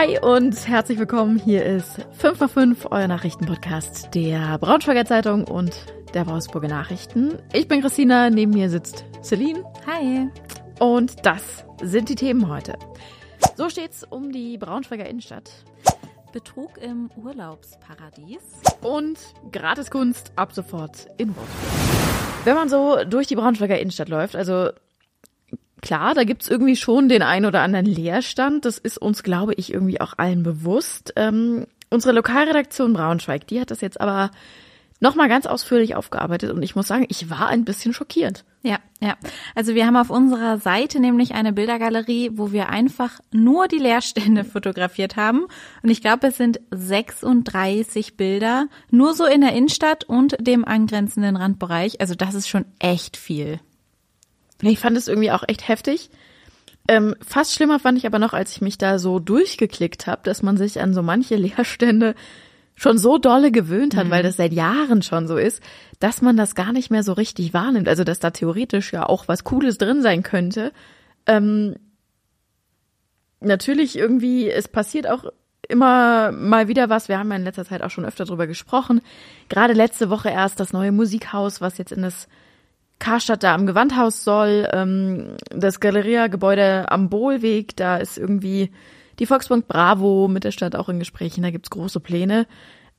Hi und herzlich willkommen. Hier ist 5 nach 5, euer Nachrichtenpodcast der Braunschweiger Zeitung und der Wolfsburger Nachrichten. Ich bin Christina, neben mir sitzt Celine. Hi. Und das sind die Themen heute. So steht's um die Braunschweiger Innenstadt. Betrug im Urlaubsparadies. Und Gratiskunst ab sofort in Wolfsburg. Wenn man so durch die Braunschweiger Innenstadt läuft, also klar, da gibt's irgendwie schon den ein oder anderen Leerstand. Das ist uns, glaube ich, irgendwie auch allen bewusst. Ähm, unsere Lokalredaktion Braunschweig, die hat das jetzt aber nochmal ganz ausführlich aufgearbeitet und ich muss sagen, ich war ein bisschen schockiert. Ja, ja. Also wir haben auf unserer Seite nämlich eine Bildergalerie, wo wir einfach nur die Leerstände fotografiert haben. Und ich glaube, es sind 36 Bilder, nur so in der Innenstadt und dem angrenzenden Randbereich. Also das ist schon echt viel. Ich fand es irgendwie auch echt heftig. Ähm, fast schlimmer fand ich aber noch, als ich mich da so durchgeklickt habe, dass man sich an so manche Leerstände schon so dolle gewöhnt hat, mhm. weil das seit Jahren schon so ist, dass man das gar nicht mehr so richtig wahrnimmt. Also dass da theoretisch ja auch was Cooles drin sein könnte. Ähm, natürlich irgendwie, es passiert auch immer mal wieder was. Wir haben ja in letzter Zeit auch schon öfter drüber gesprochen. Gerade letzte Woche erst das neue Musikhaus, was jetzt in das Karstadt da am Gewandhaus soll, ähm, das Galeria-Gebäude am Bohlweg, da ist irgendwie die Volksbank Bravo mit der Stadt auch in Gesprächen, da gibt's große Pläne.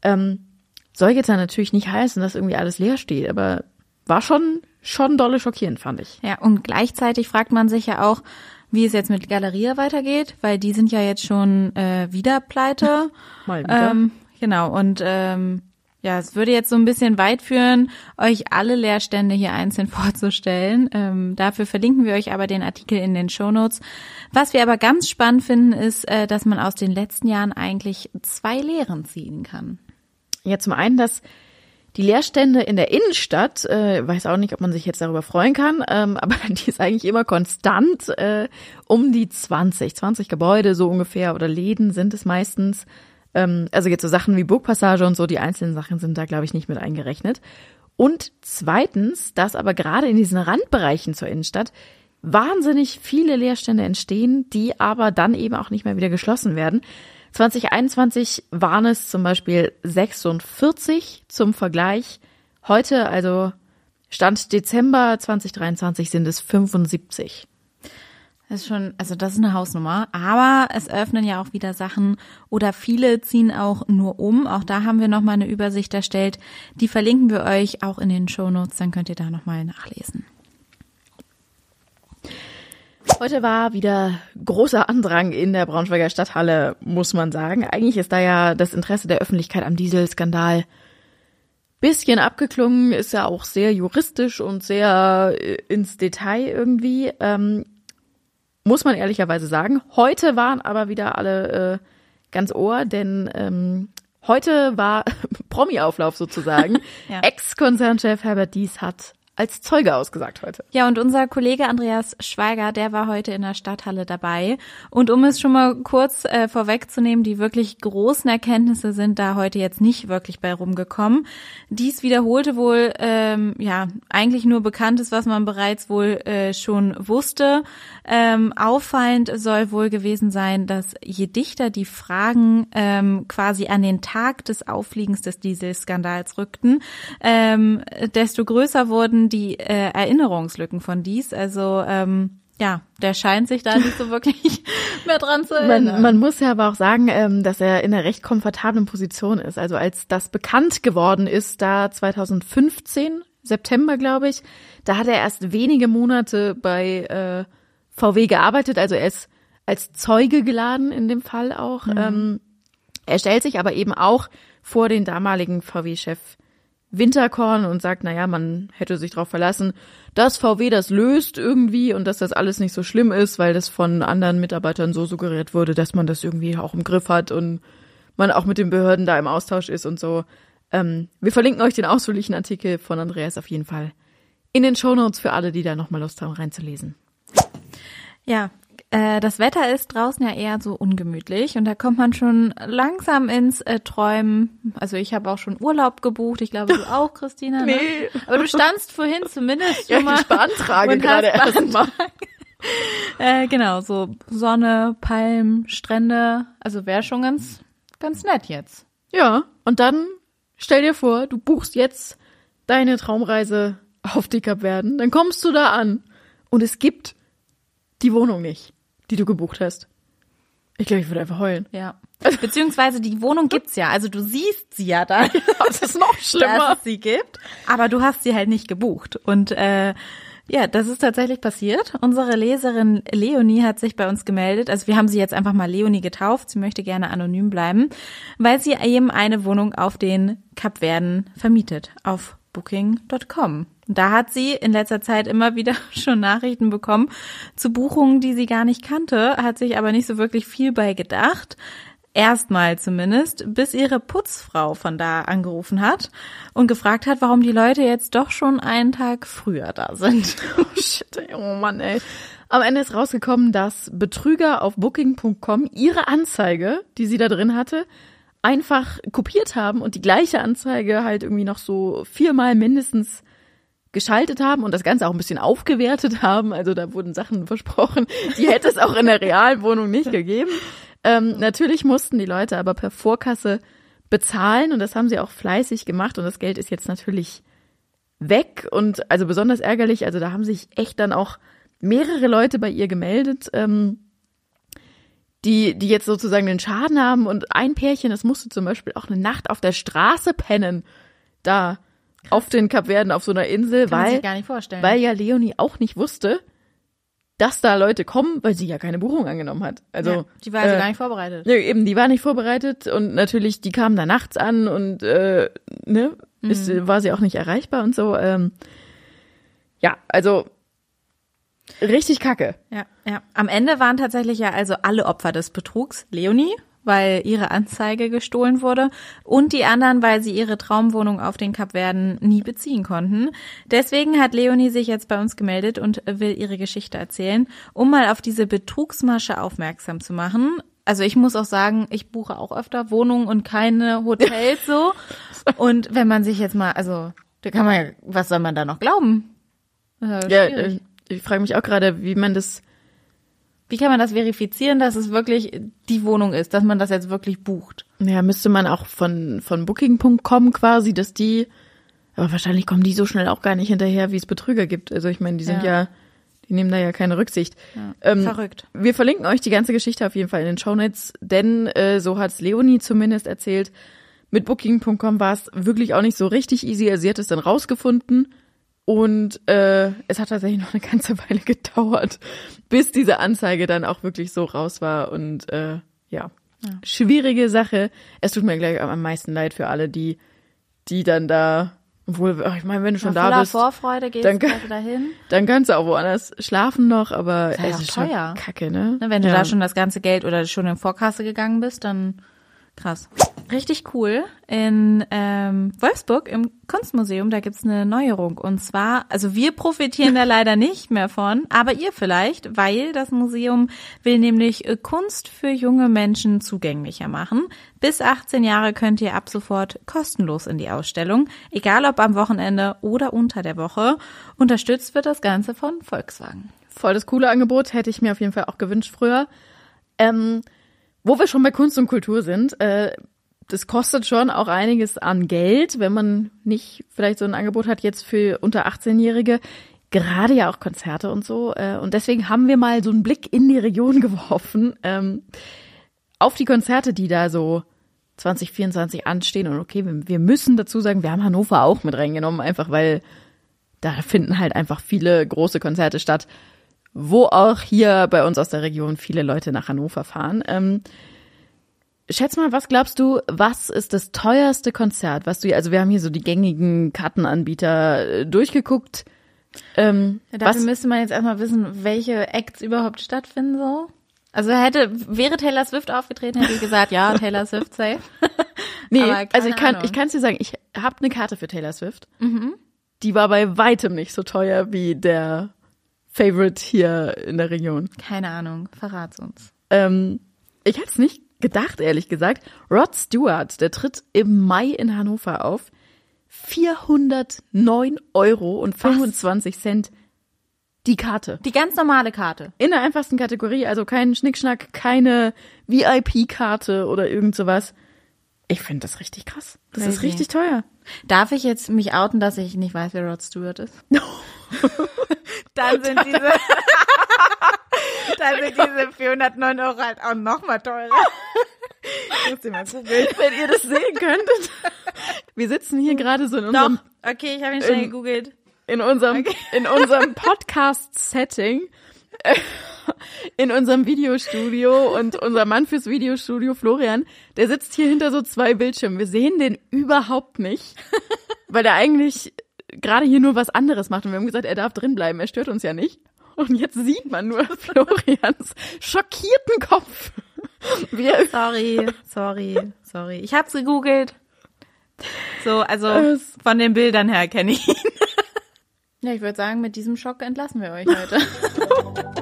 Ähm, soll jetzt ja natürlich nicht heißen, dass irgendwie alles leer steht, aber war schon, schon dolle schockierend, fand ich. Ja, und gleichzeitig fragt man sich ja auch, wie es jetzt mit Galeria weitergeht, weil die sind ja jetzt schon äh, wieder pleite. Mal wieder. Ähm, genau, und ähm, ja, es würde jetzt so ein bisschen weit führen, euch alle Leerstände hier einzeln vorzustellen. Ähm, dafür verlinken wir euch aber den Artikel in den Shownotes. Was wir aber ganz spannend finden, ist, äh, dass man aus den letzten Jahren eigentlich zwei Lehren ziehen kann. Ja, zum einen, dass die Leerstände in der Innenstadt, äh, weiß auch nicht, ob man sich jetzt darüber freuen kann, ähm, aber die ist eigentlich immer konstant äh, um die 20, 20 Gebäude so ungefähr oder Läden sind es meistens. Ähm, also jetzt so Sachen wie Burgpassage und so, die einzelnen Sachen sind da, glaube ich, nicht mit eingerechnet. Und zweitens, dass aber gerade in diesen Randbereichen zur Innenstadt wahnsinnig viele Leerstände entstehen, die aber dann eben auch nicht mehr wieder geschlossen werden. 2021 waren es zum Beispiel 46 zum Vergleich. Heute, also Stand Dezember 2023, sind es 75. Das ist schon, also das ist eine Hausnummer. Aber es öffnen ja auch wieder Sachen oder viele ziehen auch nur um. Auch da haben wir nochmal eine Übersicht erstellt. Die verlinken wir euch auch in den Show Notes. Dann könnt ihr da nochmal nachlesen. Heute war wieder großer Andrang in der Braunschweiger Stadthalle, muss man sagen. Eigentlich ist da ja das Interesse der Öffentlichkeit am Dieselskandal bisschen abgeklungen, ist ja auch sehr juristisch und sehr äh, ins Detail irgendwie. Ähm, muss man ehrlicherweise sagen. Heute waren aber wieder alle äh, ganz ohr, denn ähm, heute war Promi-Auflauf sozusagen. ja. Ex-Konzernchef Herbert Dies hat als Zeuge ausgesagt heute. Ja, und unser Kollege Andreas Schweiger, der war heute in der Stadthalle dabei. Und um es schon mal kurz äh, vorwegzunehmen, die wirklich großen Erkenntnisse sind da heute jetzt nicht wirklich bei rumgekommen. Dies wiederholte wohl, ähm, ja, eigentlich nur Bekanntes, was man bereits wohl äh, schon wusste. Ähm, auffallend soll wohl gewesen sein, dass je dichter die Fragen ähm, quasi an den Tag des Auffliegens des Dieselskandals rückten, ähm, desto größer wurden die äh, Erinnerungslücken von dies. Also ähm, ja, der scheint sich da nicht so wirklich mehr dran zu erinnern. Man, man muss ja aber auch sagen, ähm, dass er in einer recht komfortablen Position ist. Also als das bekannt geworden ist, da 2015, September glaube ich, da hat er erst wenige Monate bei äh, VW gearbeitet. Also er ist als Zeuge geladen in dem Fall auch. Mhm. Ähm, er stellt sich aber eben auch vor den damaligen VW-Chef Winterkorn und sagt, naja, man hätte sich darauf verlassen, dass VW das löst irgendwie und dass das alles nicht so schlimm ist, weil das von anderen Mitarbeitern so suggeriert wurde, dass man das irgendwie auch im Griff hat und man auch mit den Behörden da im Austausch ist und so. Ähm, wir verlinken euch den ausführlichen Artikel von Andreas auf jeden Fall in den Shownotes für alle, die da nochmal Lust haben reinzulesen. Ja, das Wetter ist draußen ja eher so ungemütlich und da kommt man schon langsam ins äh, Träumen. Also ich habe auch schon Urlaub gebucht. Ich glaube, du auch, Christina. Ne? Nee. Aber du standst vorhin zumindest schon ja, mal. Ich beantrage gerade erstmal. äh, genau, so Sonne, Palmen, Strände. Also wäre schon ganz, ganz nett jetzt. Ja, und dann stell dir vor, du buchst jetzt deine Traumreise auf die Kapverden, dann kommst du da an und es gibt die Wohnung nicht, die du gebucht hast. Ich glaube, ich würde einfach heulen. Ja. Beziehungsweise die Wohnung gibt's ja. Also du siehst sie ja da. Das ist noch schlimmer. Dass es sie gibt. Aber du hast sie halt nicht gebucht. Und äh, ja, das ist tatsächlich passiert. Unsere Leserin Leonie hat sich bei uns gemeldet. Also wir haben sie jetzt einfach mal Leonie getauft. Sie möchte gerne anonym bleiben, weil sie eben eine Wohnung auf den Kapverden vermietet. Auf booking.com. Da hat sie in letzter Zeit immer wieder schon Nachrichten bekommen zu Buchungen, die sie gar nicht kannte, hat sich aber nicht so wirklich viel bei gedacht. Erstmal zumindest, bis ihre Putzfrau von da angerufen hat und gefragt hat, warum die Leute jetzt doch schon einen Tag früher da sind. Oh shit, oh Mann, ey. Am Ende ist rausgekommen, dass Betrüger auf Booking.com ihre Anzeige, die sie da drin hatte, einfach kopiert haben und die gleiche Anzeige halt irgendwie noch so viermal mindestens geschaltet haben und das Ganze auch ein bisschen aufgewertet haben. Also da wurden Sachen versprochen, die hätte es auch in der realen Wohnung nicht gegeben. Ähm, natürlich mussten die Leute aber per Vorkasse bezahlen und das haben sie auch fleißig gemacht und das Geld ist jetzt natürlich weg und also besonders ärgerlich, also da haben sich echt dann auch mehrere Leute bei ihr gemeldet, ähm, die, die jetzt sozusagen den Schaden haben und ein Pärchen, das musste zum Beispiel auch eine Nacht auf der Straße pennen, da Krass. auf den Kapverden auf so einer Insel, Kann weil, sich gar nicht vorstellen. weil ja Leonie auch nicht wusste, dass da Leute kommen, weil sie ja keine Buchung angenommen hat. Also ja, die war also äh, gar nicht vorbereitet. Ja, eben, die war nicht vorbereitet und natürlich, die kamen da nachts an und äh, ne, mhm. ist, war sie auch nicht erreichbar und so. Ähm, ja, also richtig kacke. Ja, ja. Am Ende waren tatsächlich ja also alle Opfer des Betrugs Leonie, weil ihre Anzeige gestohlen wurde und die anderen, weil sie ihre Traumwohnung auf den Kapverden nie beziehen konnten. Deswegen hat Leonie sich jetzt bei uns gemeldet und will ihre Geschichte erzählen, um mal auf diese Betrugsmasche aufmerksam zu machen. Also ich muss auch sagen, ich buche auch öfter Wohnungen und keine Hotels so. Und wenn man sich jetzt mal, also da kann man ja, was soll man da noch glauben? Ja, ich frage mich auch gerade, wie man das wie kann man das verifizieren, dass es wirklich die Wohnung ist, dass man das jetzt wirklich bucht? Ja, müsste man auch von, von Booking.com quasi, dass die, aber wahrscheinlich kommen die so schnell auch gar nicht hinterher, wie es Betrüger gibt. Also ich meine, die sind ja, ja die nehmen da ja keine Rücksicht. Ja, ähm, verrückt. Wir verlinken euch die ganze Geschichte auf jeden Fall in den Shownotes, denn äh, so hat's Leonie zumindest erzählt. Mit Booking.com war es wirklich auch nicht so richtig easy. Also sie hat es dann rausgefunden und äh, es hat tatsächlich noch eine ganze Weile gedauert, bis diese Anzeige dann auch wirklich so raus war. Und äh, ja, ja. schwierige Sache. Es tut mir gleich am meisten leid für alle, die, die dann da, obwohl, ich meine, wenn du schon Na, da bist, Vorfreude gehst dann, also dahin. dann kannst du auch woanders schlafen noch, aber ist ja es ist teuer. kacke, ne? Na, wenn du ja. da schon das ganze Geld oder schon in Vorkasse gegangen bist, dann Krass. Richtig cool. In ähm, Wolfsburg im Kunstmuseum, da gibt's eine Neuerung. Und zwar, also wir profitieren da leider nicht mehr von, aber ihr vielleicht, weil das Museum will nämlich äh, Kunst für junge Menschen zugänglicher machen. Bis 18 Jahre könnt ihr ab sofort kostenlos in die Ausstellung, egal ob am Wochenende oder unter der Woche. Unterstützt wird das Ganze von Volkswagen. Voll das coole Angebot, hätte ich mir auf jeden Fall auch gewünscht früher. Ähm, wo wir schon bei Kunst und Kultur sind, äh, das kostet schon auch einiges an Geld, wenn man nicht vielleicht so ein Angebot hat jetzt für unter 18-Jährige. Gerade ja auch Konzerte und so. Äh, und deswegen haben wir mal so einen Blick in die Region geworfen, ähm, auf die Konzerte, die da so 2024 anstehen. Und okay, wir, wir müssen dazu sagen, wir haben Hannover auch mit reingenommen, einfach weil da finden halt einfach viele große Konzerte statt wo auch hier bei uns aus der Region viele Leute nach Hannover fahren. Ähm, schätz mal, was glaubst du, was ist das teuerste Konzert, was du, also wir haben hier so die gängigen Kartenanbieter äh, durchgeguckt. Ähm, ja, dafür was? müsste man jetzt erstmal wissen, welche Acts überhaupt stattfinden so. Also hätte, wäre Taylor Swift aufgetreten, hätte ich gesagt, ja, Taylor Swift safe. nee, also ich kann, ich kann dir sagen, ich habe eine Karte für Taylor Swift. Mhm. Die war bei weitem nicht so teuer wie der Favorite hier in der Region? Keine Ahnung, verrat's uns. Ähm, ich hätte es nicht gedacht, ehrlich gesagt. Rod Stewart, der tritt im Mai in Hannover auf. 409 Euro und 25 Was? Cent die Karte. Die ganz normale Karte. In der einfachsten Kategorie, also kein Schnickschnack, keine VIP-Karte oder irgend sowas. Ich finde das richtig krass. Das ist Crazy. richtig teuer. Darf ich jetzt mich outen, dass ich nicht weiß, wer Rod Stewart ist? Dann sind diese, dann sind diese 409 Euro halt auch noch mal teurer. Wenn ihr das sehen könntet. Wir sitzen hier gerade so in unserem, Doch, okay, ich habe ihn schnell Ähm, gegoogelt. in unserem, in unserem Podcast-Setting. In unserem Videostudio und unser Mann fürs Videostudio, Florian, der sitzt hier hinter so zwei Bildschirmen. Wir sehen den überhaupt nicht, weil er eigentlich gerade hier nur was anderes macht. Und wir haben gesagt, er darf drin bleiben, er stört uns ja nicht. Und jetzt sieht man nur Florians schockierten Kopf. Wie er Sorry, sorry, sorry. Ich hab's gegoogelt. So, also von den Bildern her kenne ich ihn. Ja, ich würde sagen, mit diesem Schock entlassen wir euch heute.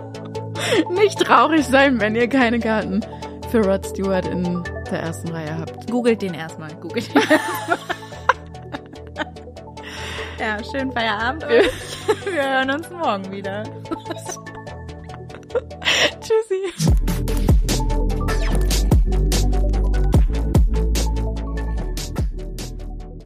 nicht traurig sein, wenn ihr keine Karten für Rod Stewart in der ersten Reihe habt. Googelt den erstmal. Googelt den erstmal. Ja, schönen Feierabend. und Wir hören uns morgen wieder. Tschüssi.